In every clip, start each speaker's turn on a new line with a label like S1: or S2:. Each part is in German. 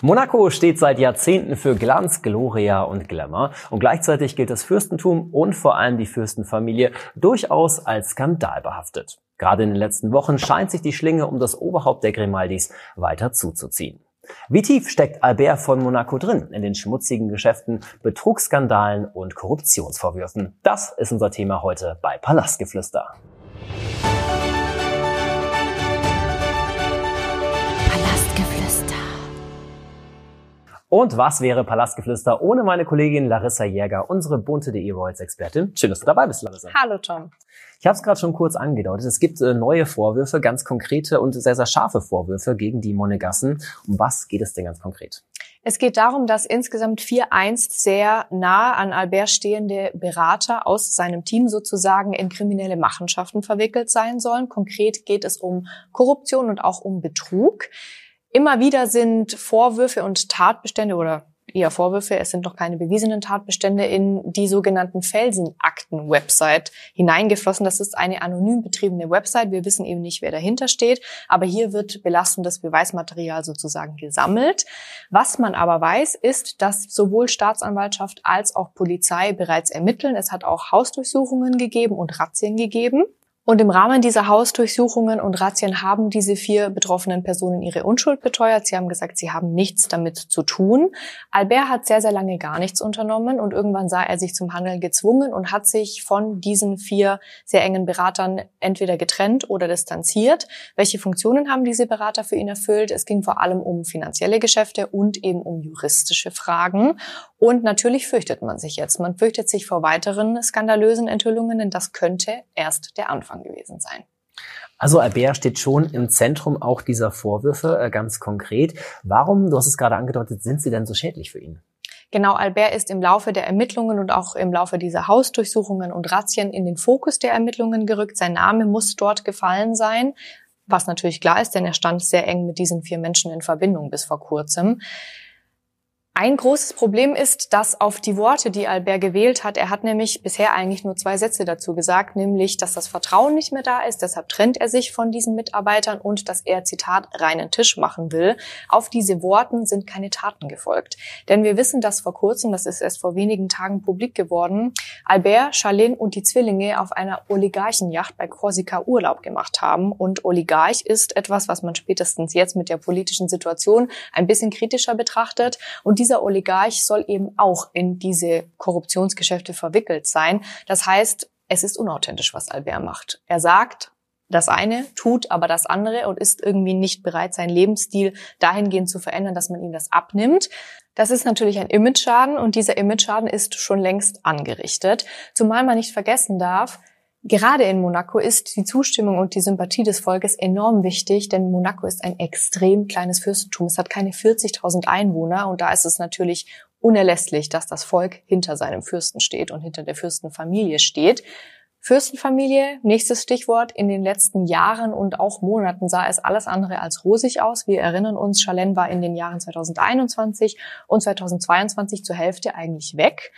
S1: Monaco steht seit Jahrzehnten für Glanz, Gloria und Glamour und gleichzeitig gilt das Fürstentum und vor allem die Fürstenfamilie durchaus als skandalbehaftet. Gerade in den letzten Wochen scheint sich die Schlinge um das Oberhaupt der Grimaldis weiter zuzuziehen. Wie tief steckt Albert von Monaco drin in den schmutzigen Geschäften, Betrugsskandalen und Korruptionsvorwürfen? Das ist unser Thema heute bei Palastgeflüster. Und was wäre Palastgeflüster ohne meine Kollegin Larissa Jäger, unsere bunte.de Royals-Expertin? Schön, dass du dabei bist, Larissa.
S2: Hallo, Tom.
S1: Ich habe es gerade schon kurz angedeutet. Es gibt äh, neue Vorwürfe, ganz konkrete und sehr, sehr scharfe Vorwürfe gegen die Monegassen. Um was geht es denn ganz konkret?
S2: Es geht darum, dass insgesamt vier einst sehr nah an Albert stehende Berater aus seinem Team sozusagen in kriminelle Machenschaften verwickelt sein sollen. Konkret geht es um Korruption und auch um Betrug. Immer wieder sind Vorwürfe und Tatbestände oder eher Vorwürfe, es sind noch keine bewiesenen Tatbestände in die sogenannten Felsenakten-Website hineingeflossen. Das ist eine anonym betriebene Website. Wir wissen eben nicht, wer dahinter steht, aber hier wird belastendes Beweismaterial sozusagen gesammelt. Was man aber weiß, ist, dass sowohl Staatsanwaltschaft als auch Polizei bereits ermitteln. Es hat auch Hausdurchsuchungen gegeben und Razzien gegeben. Und im Rahmen dieser Hausdurchsuchungen und Razzien haben diese vier betroffenen Personen ihre Unschuld beteuert. Sie haben gesagt, sie haben nichts damit zu tun. Albert hat sehr, sehr lange gar nichts unternommen und irgendwann sah er sich zum Handeln gezwungen und hat sich von diesen vier sehr engen Beratern entweder getrennt oder distanziert. Welche Funktionen haben diese Berater für ihn erfüllt? Es ging vor allem um finanzielle Geschäfte und eben um juristische Fragen. Und natürlich fürchtet man sich jetzt. Man fürchtet sich vor weiteren skandalösen Enthüllungen, denn das könnte erst der Anfang gewesen sein.
S1: Also Albert steht schon im Zentrum auch dieser Vorwürfe, äh, ganz konkret. Warum, du hast es gerade angedeutet, sind sie denn so schädlich für ihn?
S2: Genau, Albert ist im Laufe der Ermittlungen und auch im Laufe dieser Hausdurchsuchungen und Razzien in den Fokus der Ermittlungen gerückt. Sein Name muss dort gefallen sein, was natürlich klar ist, denn er stand sehr eng mit diesen vier Menschen in Verbindung bis vor kurzem. Ein großes Problem ist, dass auf die Worte, die Albert gewählt hat, er hat nämlich bisher eigentlich nur zwei Sätze dazu gesagt, nämlich, dass das Vertrauen nicht mehr da ist, deshalb trennt er sich von diesen Mitarbeitern und dass er, Zitat, reinen Tisch machen will. Auf diese Worten sind keine Taten gefolgt. Denn wir wissen, dass vor kurzem, das ist erst vor wenigen Tagen publik geworden, Albert, Charlene und die Zwillinge auf einer Oligarchenjacht bei Korsika Urlaub gemacht haben. Und Oligarch ist etwas, was man spätestens jetzt mit der politischen Situation ein bisschen kritischer betrachtet. Und dieser Oligarch soll eben auch in diese Korruptionsgeschäfte verwickelt sein. Das heißt, es ist unauthentisch, was Albert macht. Er sagt, das eine, tut aber das andere und ist irgendwie nicht bereit, seinen Lebensstil dahingehend zu verändern, dass man ihm das abnimmt. Das ist natürlich ein Imageschaden und dieser Imageschaden ist schon längst angerichtet. Zumal man nicht vergessen darf, Gerade in Monaco ist die Zustimmung und die Sympathie des Volkes enorm wichtig, denn Monaco ist ein extrem kleines Fürstentum. Es hat keine 40.000 Einwohner und da ist es natürlich unerlässlich, dass das Volk hinter seinem Fürsten steht und hinter der Fürstenfamilie steht. Fürstenfamilie, nächstes Stichwort. In den letzten Jahren und auch Monaten sah es alles andere als rosig aus. Wir erinnern uns, Chalène war in den Jahren 2021 und 2022 zur Hälfte eigentlich weg.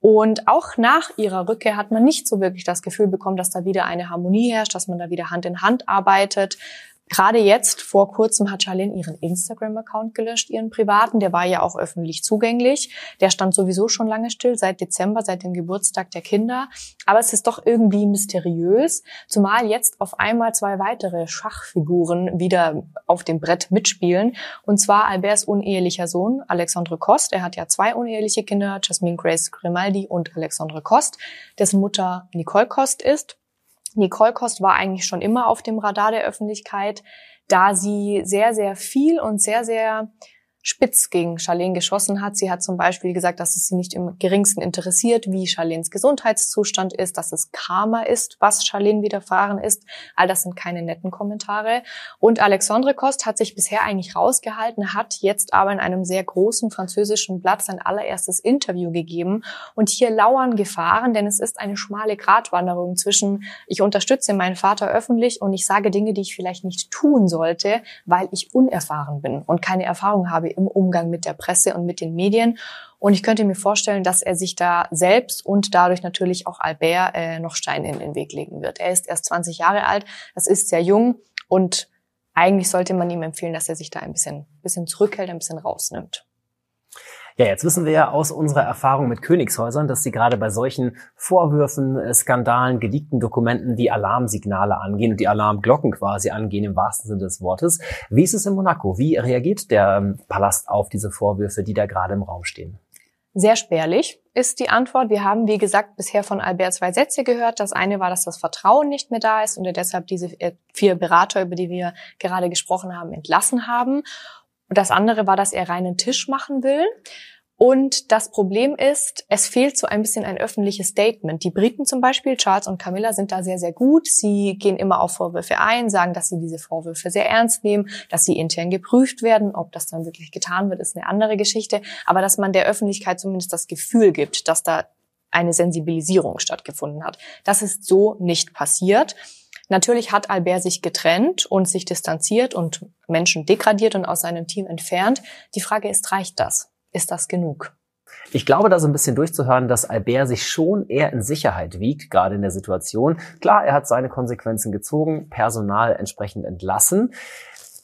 S2: Und auch nach ihrer Rückkehr hat man nicht so wirklich das Gefühl bekommen, dass da wieder eine Harmonie herrscht, dass man da wieder Hand in Hand arbeitet. Gerade jetzt, vor kurzem, hat Charlene ihren Instagram-Account gelöscht, ihren privaten. Der war ja auch öffentlich zugänglich. Der stand sowieso schon lange still, seit Dezember, seit dem Geburtstag der Kinder. Aber es ist doch irgendwie mysteriös, zumal jetzt auf einmal zwei weitere Schachfiguren wieder auf dem Brett mitspielen. Und zwar Alberts unehelicher Sohn, Alexandre Kost. Er hat ja zwei uneheliche Kinder, Jasmine Grace Grimaldi und Alexandre Kost, dessen Mutter Nicole Kost ist. Nicole Kost war eigentlich schon immer auf dem Radar der Öffentlichkeit, da sie sehr, sehr viel und sehr, sehr spitz gegen Charlene geschossen hat. Sie hat zum Beispiel gesagt, dass es sie nicht im geringsten interessiert, wie Charlenes Gesundheitszustand ist, dass es Karma ist, was Charlene widerfahren ist. All das sind keine netten Kommentare. Und Alexandre Kost hat sich bisher eigentlich rausgehalten, hat jetzt aber in einem sehr großen französischen Blatt sein allererstes Interview gegeben. Und hier lauern Gefahren, denn es ist eine schmale Gratwanderung zwischen, ich unterstütze meinen Vater öffentlich und ich sage Dinge, die ich vielleicht nicht tun sollte, weil ich unerfahren bin und keine Erfahrung habe im Umgang mit der Presse und mit den Medien. Und ich könnte mir vorstellen, dass er sich da selbst und dadurch natürlich auch Albert äh, noch Steine in den Weg legen wird. Er ist erst 20 Jahre alt, das ist sehr jung und eigentlich sollte man ihm empfehlen, dass er sich da ein bisschen, bisschen zurückhält, ein bisschen rausnimmt.
S1: Ja, jetzt wissen wir ja aus unserer Erfahrung mit Königshäusern, dass sie gerade bei solchen Vorwürfen, äh, Skandalen, geleakten Dokumenten die Alarmsignale angehen und die Alarmglocken quasi angehen im wahrsten Sinne des Wortes. Wie ist es in Monaco? Wie reagiert der ähm, Palast auf diese Vorwürfe, die da gerade im Raum stehen?
S2: Sehr spärlich ist die Antwort. Wir haben, wie gesagt, bisher von Albert zwei Sätze gehört. Das eine war, dass das Vertrauen nicht mehr da ist und er deshalb diese äh, vier Berater, über die wir gerade gesprochen haben, entlassen haben. Und das andere war, dass er reinen Tisch machen will. Und das Problem ist, es fehlt so ein bisschen ein öffentliches Statement. Die Briten zum Beispiel, Charles und Camilla, sind da sehr, sehr gut. Sie gehen immer auf Vorwürfe ein, sagen, dass sie diese Vorwürfe sehr ernst nehmen, dass sie intern geprüft werden. Ob das dann wirklich getan wird, ist eine andere Geschichte. Aber dass man der Öffentlichkeit zumindest das Gefühl gibt, dass da eine Sensibilisierung stattgefunden hat. Das ist so nicht passiert. Natürlich hat Albert sich getrennt und sich distanziert und Menschen degradiert und aus seinem Team entfernt. Die Frage ist, reicht das? Ist das genug?
S1: Ich glaube, da so ein bisschen durchzuhören, dass Albert sich schon eher in Sicherheit wiegt, gerade in der Situation. Klar, er hat seine Konsequenzen gezogen, Personal entsprechend entlassen.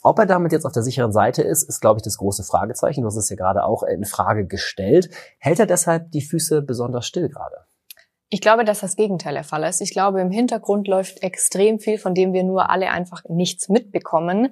S1: Ob er damit jetzt auf der sicheren Seite ist, ist, glaube ich, das große Fragezeichen. Du hast es ja gerade auch in Frage gestellt. Hält er deshalb die Füße besonders still gerade?
S2: Ich glaube, dass das Gegenteil der Fall ist. Ich glaube, im Hintergrund läuft extrem viel, von dem wir nur alle einfach nichts mitbekommen.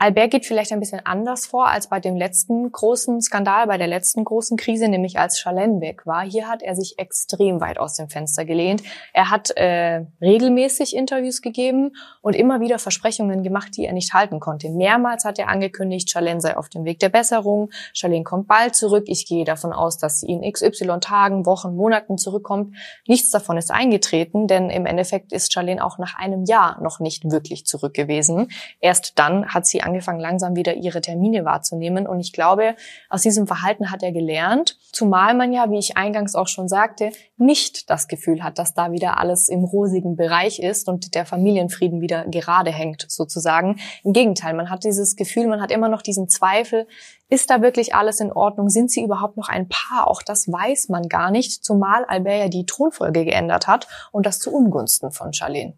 S2: Albert geht vielleicht ein bisschen anders vor als bei dem letzten großen Skandal, bei der letzten großen Krise, nämlich als Chalene weg war. Hier hat er sich extrem weit aus dem Fenster gelehnt. Er hat äh, regelmäßig Interviews gegeben und immer wieder Versprechungen gemacht, die er nicht halten konnte. Mehrmals hat er angekündigt, Chalene sei auf dem Weg der Besserung, Chalene kommt bald zurück. Ich gehe davon aus, dass sie in XY Tagen, Wochen, Monaten zurückkommt. Nichts davon ist eingetreten, denn im Endeffekt ist Chalene auch nach einem Jahr noch nicht wirklich zurück gewesen. Erst dann hat sie angefangen, langsam wieder ihre Termine wahrzunehmen. Und ich glaube, aus diesem Verhalten hat er gelernt. Zumal man ja, wie ich eingangs auch schon sagte, nicht das Gefühl hat, dass da wieder alles im rosigen Bereich ist und der Familienfrieden wieder gerade hängt, sozusagen. Im Gegenteil, man hat dieses Gefühl, man hat immer noch diesen Zweifel, ist da wirklich alles in Ordnung? Sind sie überhaupt noch ein Paar? Auch das weiß man gar nicht, zumal Albert ja die Thronfolge geändert hat und das zu Ungunsten von Charlene.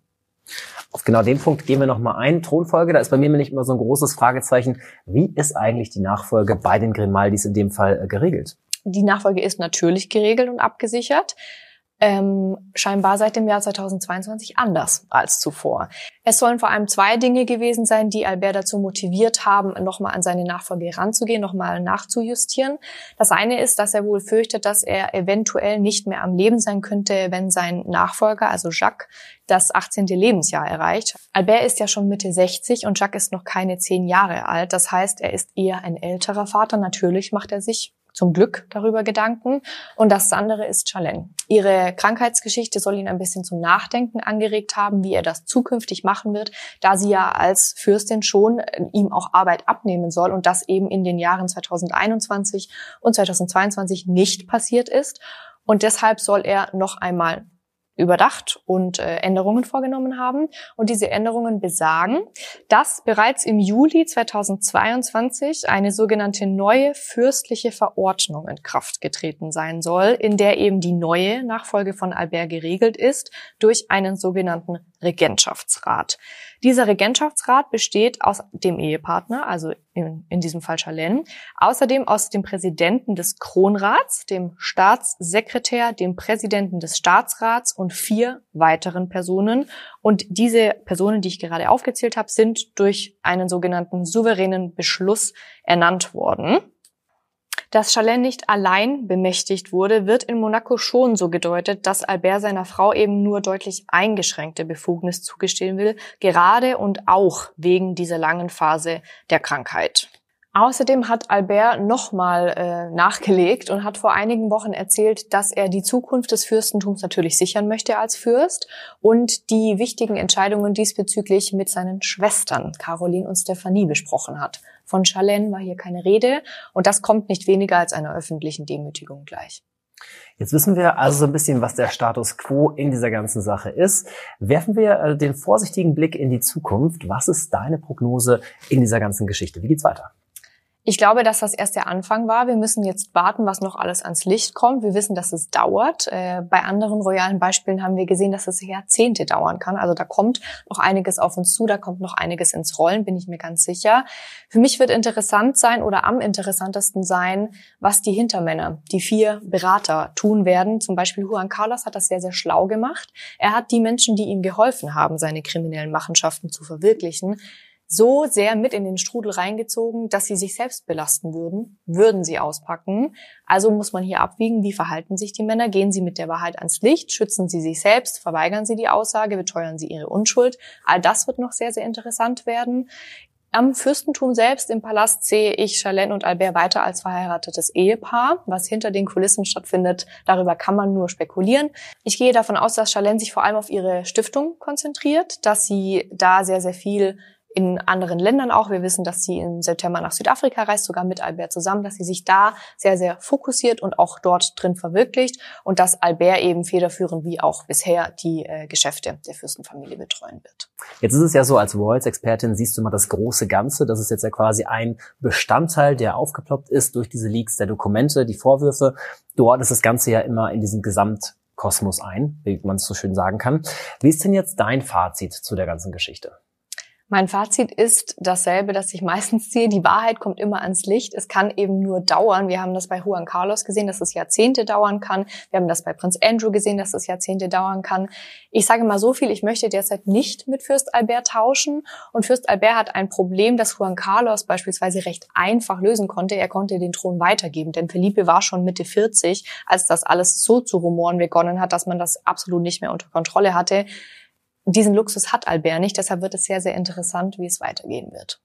S1: Auf genau den Punkt gehen wir nochmal ein. Thronfolge, da ist bei mir nicht immer so ein großes Fragezeichen. Wie ist eigentlich die Nachfolge bei den Grimaldis in dem Fall äh, geregelt?
S2: Die Nachfolge ist natürlich geregelt und abgesichert ähm, scheinbar seit dem Jahr 2022 anders als zuvor. Es sollen vor allem zwei Dinge gewesen sein, die Albert dazu motiviert haben, nochmal an seine Nachfolge ranzugehen, nochmal nachzujustieren. Das eine ist, dass er wohl fürchtet, dass er eventuell nicht mehr am Leben sein könnte, wenn sein Nachfolger, also Jacques, das 18. Lebensjahr erreicht. Albert ist ja schon Mitte 60 und Jacques ist noch keine zehn Jahre alt. Das heißt, er ist eher ein älterer Vater. Natürlich macht er sich zum Glück darüber Gedanken. Und das andere ist Chalene. Ihre Krankheitsgeschichte soll ihn ein bisschen zum Nachdenken angeregt haben, wie er das zukünftig machen wird, da sie ja als Fürstin schon äh, ihm auch Arbeit abnehmen soll und das eben in den Jahren 2021 und 2022 nicht passiert ist. Und deshalb soll er noch einmal überdacht und äh, Änderungen vorgenommen haben. Und diese Änderungen besagen, dass bereits im Juli 2022 eine sogenannte neue fürstliche Verordnung in Kraft getreten sein soll, in der eben die neue Nachfolge von Albert geregelt ist durch einen sogenannten Regentschaftsrat. Dieser Regentschaftsrat besteht aus dem Ehepartner, also in, in diesem Fall Chalene, außerdem aus dem Präsidenten des Kronrats, dem Staatssekretär, dem Präsidenten des Staatsrats und vier weiteren Personen. Und diese Personen, die ich gerade aufgezählt habe, sind durch einen sogenannten souveränen Beschluss ernannt worden. Dass Chalin nicht allein bemächtigt wurde, wird in Monaco schon so gedeutet, dass Albert seiner Frau eben nur deutlich eingeschränkte Befugnis zugestehen will, gerade und auch wegen dieser langen Phase der Krankheit. Außerdem hat Albert nochmal äh, nachgelegt und hat vor einigen Wochen erzählt, dass er die Zukunft des Fürstentums natürlich sichern möchte als Fürst und die wichtigen Entscheidungen diesbezüglich mit seinen Schwestern Caroline und Stephanie besprochen hat. Von Chalene war hier keine Rede und das kommt nicht weniger als einer öffentlichen Demütigung gleich.
S1: Jetzt wissen wir also so ein bisschen, was der Status quo in dieser ganzen Sache ist. Werfen wir äh, den vorsichtigen Blick in die Zukunft. Was ist deine Prognose in dieser ganzen Geschichte? Wie geht's weiter?
S2: Ich glaube, dass das erst der Anfang war. Wir müssen jetzt warten, was noch alles ans Licht kommt. Wir wissen, dass es dauert. Äh, bei anderen royalen Beispielen haben wir gesehen, dass es Jahrzehnte dauern kann. Also da kommt noch einiges auf uns zu, da kommt noch einiges ins Rollen, bin ich mir ganz sicher. Für mich wird interessant sein oder am interessantesten sein, was die Hintermänner, die vier Berater tun werden. Zum Beispiel Juan Carlos hat das sehr, sehr schlau gemacht. Er hat die Menschen, die ihm geholfen haben, seine kriminellen Machenschaften zu verwirklichen, so sehr mit in den Strudel reingezogen, dass sie sich selbst belasten würden, würden sie auspacken. Also muss man hier abwiegen, wie verhalten sich die Männer? Gehen sie mit der Wahrheit ans Licht? Schützen sie sich selbst? Verweigern sie die Aussage? Beteuern sie ihre Unschuld? All das wird noch sehr, sehr interessant werden. Am Fürstentum selbst im Palast sehe ich Charlene und Albert weiter als verheiratetes Ehepaar. Was hinter den Kulissen stattfindet, darüber kann man nur spekulieren. Ich gehe davon aus, dass Charlene sich vor allem auf ihre Stiftung konzentriert, dass sie da sehr, sehr viel in anderen Ländern auch. Wir wissen, dass sie im September nach Südafrika reist, sogar mit Albert zusammen, dass sie sich da sehr, sehr fokussiert und auch dort drin verwirklicht und dass Albert eben federführend wie auch bisher die äh, Geschäfte der Fürstenfamilie betreuen wird.
S1: Jetzt ist es ja so, als Royals-Expertin siehst du mal das große Ganze. Das ist jetzt ja quasi ein Bestandteil, der aufgeploppt ist durch diese Leaks der Dokumente, die Vorwürfe. Dort ist das Ganze ja immer in diesem Gesamtkosmos ein, wie man es so schön sagen kann. Wie ist denn jetzt dein Fazit zu der ganzen Geschichte?
S2: Mein Fazit ist dasselbe, das ich meistens ziehe. Die Wahrheit kommt immer ans Licht. Es kann eben nur dauern. Wir haben das bei Juan Carlos gesehen, dass es Jahrzehnte dauern kann. Wir haben das bei Prinz Andrew gesehen, dass es Jahrzehnte dauern kann. Ich sage mal so viel, ich möchte derzeit nicht mit Fürst Albert tauschen. Und Fürst Albert hat ein Problem, das Juan Carlos beispielsweise recht einfach lösen konnte. Er konnte den Thron weitergeben, denn Felipe war schon Mitte 40, als das alles so zu rumoren begonnen hat, dass man das absolut nicht mehr unter Kontrolle hatte diesen Luxus hat Albert nicht. Deshalb wird es sehr, sehr interessant, wie es weitergehen wird.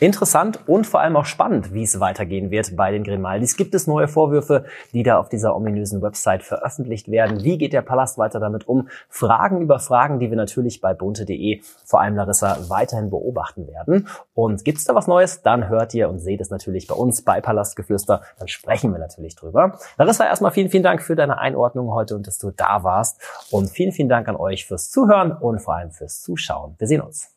S1: Interessant und vor allem auch spannend, wie es weitergehen wird bei den Grimaldis. Gibt es neue Vorwürfe, die da auf dieser ominösen Website veröffentlicht werden? Wie geht der Palast weiter damit um? Fragen über Fragen, die wir natürlich bei bunte.de, vor allem Larissa, weiterhin beobachten werden. Und gibt es da was Neues? Dann hört ihr und seht es natürlich bei uns bei Palastgeflüster. Dann sprechen wir natürlich drüber. Larissa, erstmal vielen, vielen Dank für deine Einordnung heute und dass du da warst. Und vielen, vielen Dank an euch fürs Zuhören und vor allem fürs Zuschauen. Wir sehen uns.